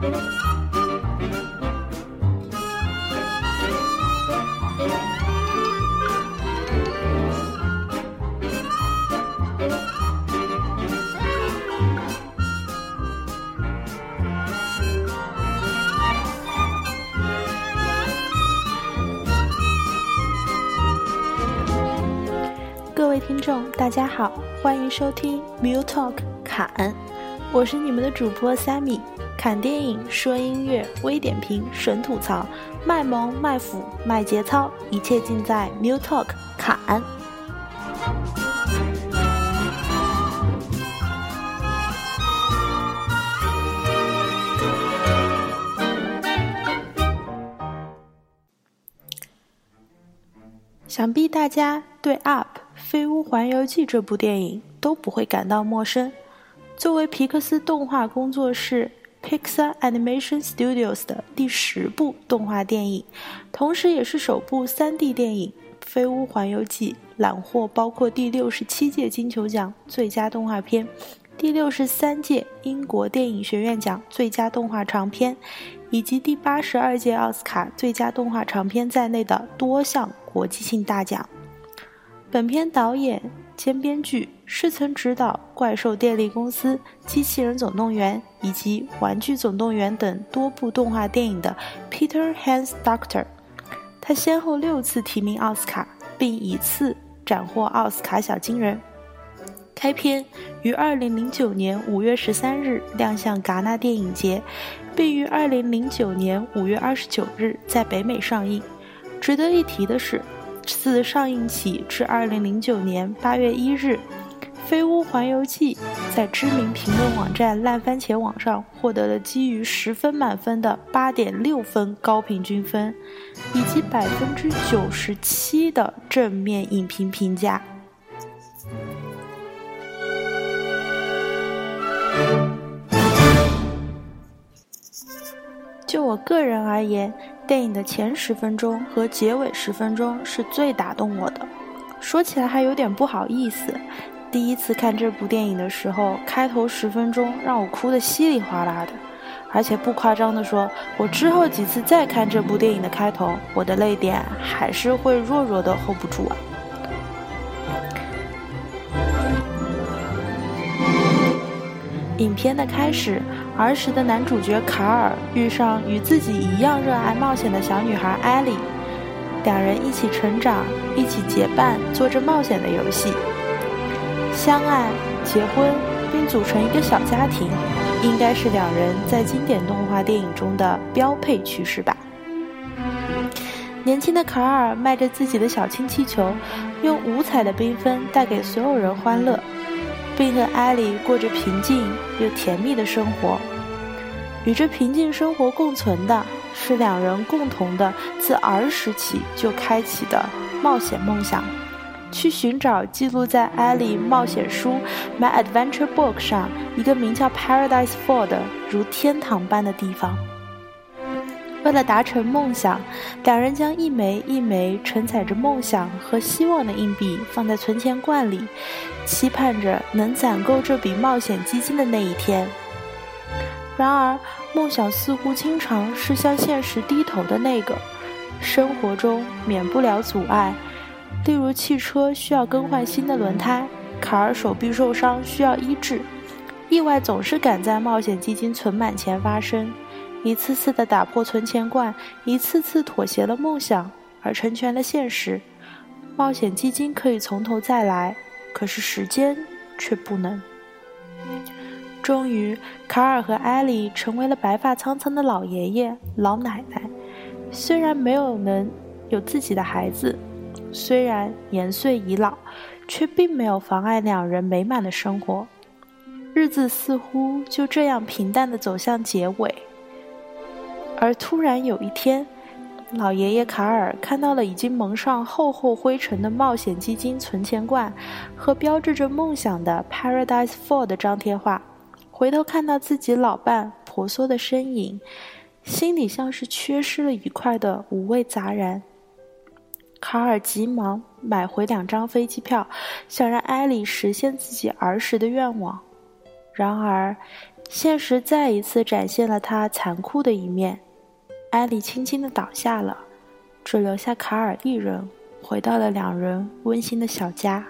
各位听众，大家好，欢迎收听 Mu Talk 侃，我是你们的主播 Sammy，侃电影、说音乐、微点评、神吐槽、卖萌、卖腐、卖节操，一切尽在 Mu Talk 侃。想必大家对《Up 飞屋环游记》这部电影都不会感到陌生。作为皮克斯动画工作室 Pixar Animation Studios 的第十部动画电影，同时也是首部 3D 电影，《飞屋环游记》揽获包括第六十七届金球奖最佳动画片、第六十三届英国电影学院奖最佳动画长片。以及第八十二届奥斯卡最佳动画长片在内的多项国际性大奖。本片导演兼编剧是曾执导《怪兽电力公司》《机器人总动员》以及《玩具总动员》等多部动画电影的 Peter Hans Doctor。他先后六次提名奥斯卡，并一次斩获奥斯卡小金人。开篇于二零零九年五月十三日亮相戛纳电影节。并于二零零九年五月二十九日在北美上映。值得一提的是，自上映起至二零零九年八月一日，《飞屋环游记》在知名评论网站烂番茄网上获得了基于十分满分的八点六分高平均分，以及百分之九十七的正面影评评价。就我个人而言，电影的前十分钟和结尾十分钟是最打动我的。说起来还有点不好意思，第一次看这部电影的时候，开头十分钟让我哭得稀里哗啦的。而且不夸张的说，我之后几次再看这部电影的开头，我的泪点还是会弱弱的 hold 不住啊。影片的开始。儿时的男主角卡尔遇上与自己一样热爱冒险的小女孩艾莉，两人一起成长，一起结伴做着冒险的游戏，相爱、结婚并组成一个小家庭，应该是两人在经典动画电影中的标配趋势吧。年轻的卡尔迈着自己的小氢气球，用五彩的缤纷带给所有人欢乐。并和艾莉过着平静又甜蜜的生活。与这平静生活共存的是两人共同的自儿时起就开启的冒险梦想，去寻找记录在艾莉冒险书《My Adventure Book》上一个名叫 Paradise Four 的如天堂般的地方。为了达成梦想，两人将一枚一枚承载着梦想和希望的硬币放在存钱罐里，期盼着能攒够这笔冒险基金的那一天。然而，梦想似乎经常是向现实低头的那个。生活中免不了阻碍，例如汽车需要更换新的轮胎，卡尔手臂受伤需要医治，意外总是赶在冒险基金存满前发生。一次次的打破存钱罐，一次次妥协了梦想，而成全了现实。冒险基金可以从头再来，可是时间却不能。终于，卡尔和艾莉成为了白发苍苍的老爷爷、老奶奶。虽然没有能有自己的孩子，虽然年岁已老，却并没有妨碍两人美满的生活。日子似乎就这样平淡的走向结尾。而突然有一天，老爷爷卡尔看到了已经蒙上厚厚灰尘的冒险基金存钱罐和标志着梦想的 Paradise Four 的张贴画，回头看到自己老伴婆娑的身影，心里像是缺失了一块的五味杂然。卡尔急忙买回两张飞机票，想让艾莉实现自己儿时的愿望。然而，现实再一次展现了他残酷的一面。艾莉轻轻的倒下了，只留下卡尔一人，回到了两人温馨的小家。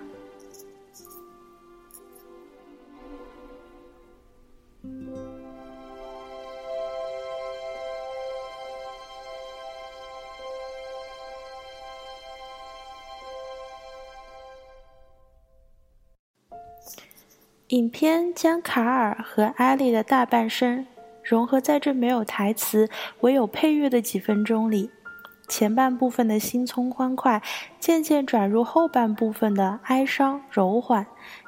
影片将卡尔和艾莉的大半生融合在这没有台词、唯有配乐的几分钟里。前半部分的心葱欢快，渐渐转入后半部分的哀伤柔缓，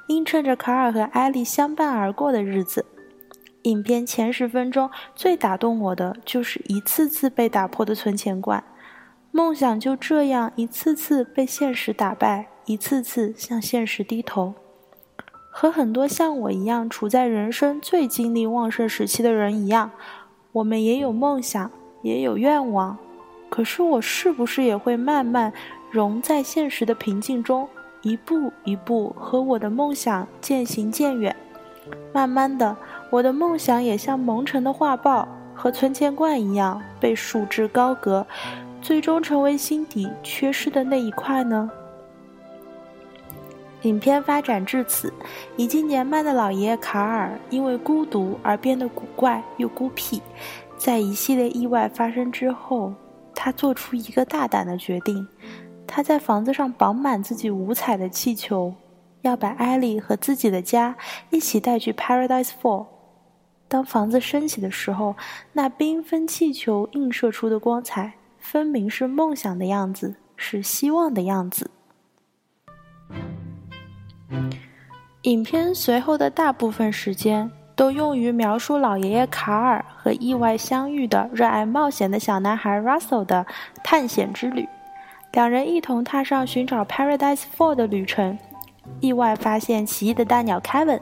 映衬着卡尔和艾莉相伴而过的日子。影片前十分钟最打动我的，就是一次次被打破的存钱罐，梦想就这样一次次被现实打败，一次次向现实低头。和很多像我一样处在人生最精力旺盛时期的人一样，我们也有梦想，也有愿望。可是我是不是也会慢慢融在现实的平静中，一步一步和我的梦想渐行渐远？慢慢的，我的梦想也像蒙尘的画报和存钱罐一样被束之高阁，最终成为心底缺失的那一块呢？影片发展至此，已经年迈的老爷爷卡尔因为孤独而变得古怪又孤僻。在一系列意外发生之后，他做出一个大胆的决定：他在房子上绑满自己五彩的气球，要把艾莉和自己的家一起带去 Paradise Four。当房子升起的时候，那缤纷气球映射出的光彩，分明是梦想的样子，是希望的样子。影片随后的大部分时间都用于描述老爷爷卡尔和意外相遇的热爱冒险的小男孩 Russell 的探险之旅。两人一同踏上寻找 Paradise Four 的旅程，意外发现奇异的大鸟 Kevin，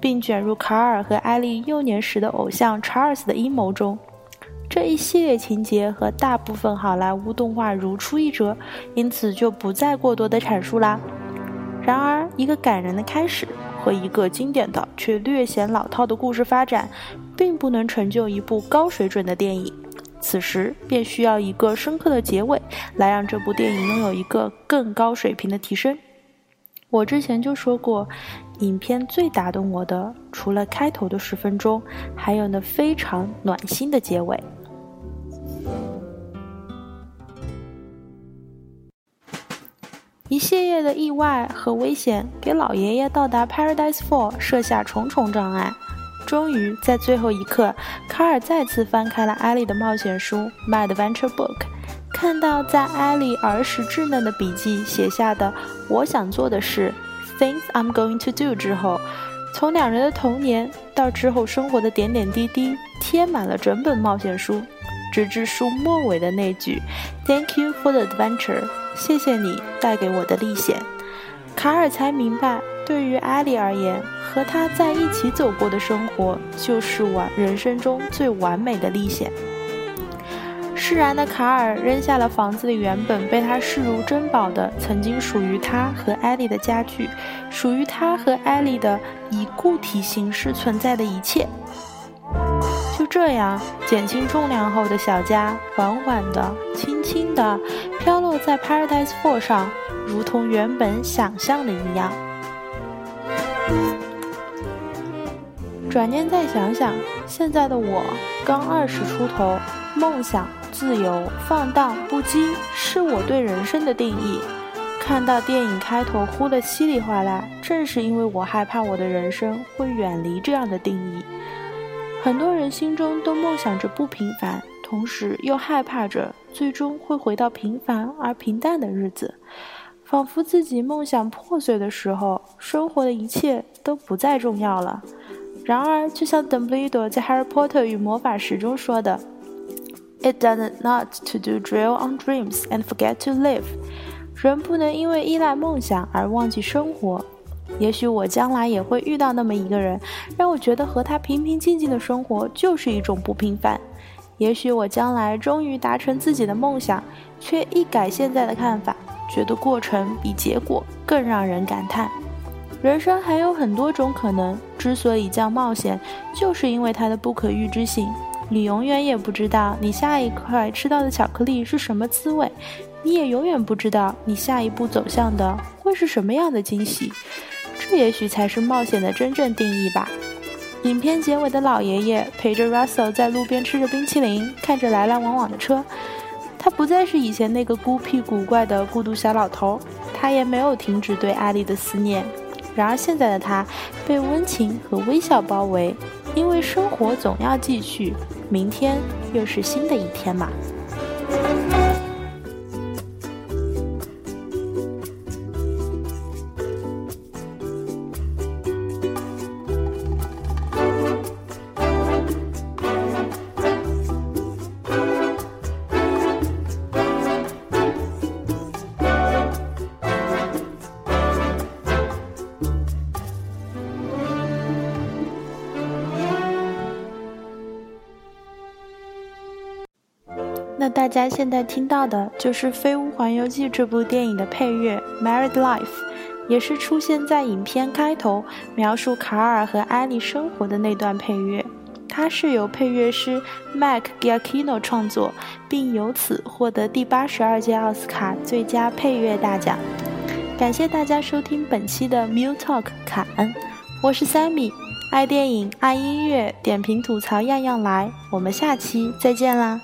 并卷入卡尔和艾莉幼年时的偶像 Charles 的阴谋中。这一系列情节和大部分好莱坞动画如出一辙，因此就不再过多的阐述啦。然而，一个感人的开始和一个经典的却略显老套的故事发展，并不能成就一部高水准的电影。此时，便需要一个深刻的结尾，来让这部电影拥有一个更高水平的提升。我之前就说过，影片最打动我的，除了开头的十分钟，还有那非常暖心的结尾。一系列的意外和危险给老爷爷到达 Paradise Four 设下重重障碍。终于在最后一刻，卡尔再次翻开了艾莉的冒险书《My Adventure Book》，看到在艾莉儿时稚嫩的笔记写下的“我想做的事 ”（Things I'm going to do） 之后，从两人的童年到之后生活的点点滴滴，贴满了整本冒险书，直至书末尾的那句 “Thank you for the adventure”。谢谢你带给我的历险，卡尔才明白，对于艾莉而言，和他在一起走过的生活就是完人生中最完美的历险。释然的卡尔扔下了房子里原本被他视如珍宝的曾经属于他和艾莉的家具，属于他和艾莉的以固体形式存在的一切。这样，减轻重量后的小家，缓缓的、轻轻的飘落在 Paradise Four 上，如同原本想象的一样。转念再想想，现在的我刚二十出头，梦想、自由、放荡不羁，是我对人生的定义。看到电影开头哭得稀里哗啦，正是因为我害怕我的人生会远离这样的定义。很多人心中都梦想着不平凡，同时又害怕着最终会回到平凡而平淡的日子，仿佛自己梦想破碎的时候，生活的一切都不再重要了。然而，就像邓布利多在《哈利波特与魔法石》中说的：“It does not to do drill on dreams and forget to live。”人不能因为依赖梦想而忘记生活。也许我将来也会遇到那么一个人，让我觉得和他平平静静的生活就是一种不平凡。也许我将来终于达成自己的梦想，却一改现在的看法，觉得过程比结果更让人感叹。人生还有很多种可能，之所以叫冒险，就是因为它的不可预知性。你永远也不知道你下一块吃到的巧克力是什么滋味，你也永远不知道你下一步走向的会是什么样的惊喜。这也许才是冒险的真正定义吧。影片结尾的老爷爷陪着 Russell 在路边吃着冰淇淋，看着来来往往的车。他不再是以前那个孤僻古怪的孤独小老头，他也没有停止对艾丽的思念。然而现在的他被温情和微笑包围，因为生活总要继续，明天又是新的一天嘛。大家现在听到的就是《飞屋环游记》这部电影的配乐《Married Life》，也是出现在影片开头描述卡尔和艾莉生活的那段配乐。它是由配乐师 Mac Giacchino 创作，并由此获得第八十二届奥斯卡最佳配乐大奖。感谢大家收听本期的 Mu Talk 卡恩，我是 Sammy，爱电影爱音乐，点评吐槽样样来。我们下期再见啦！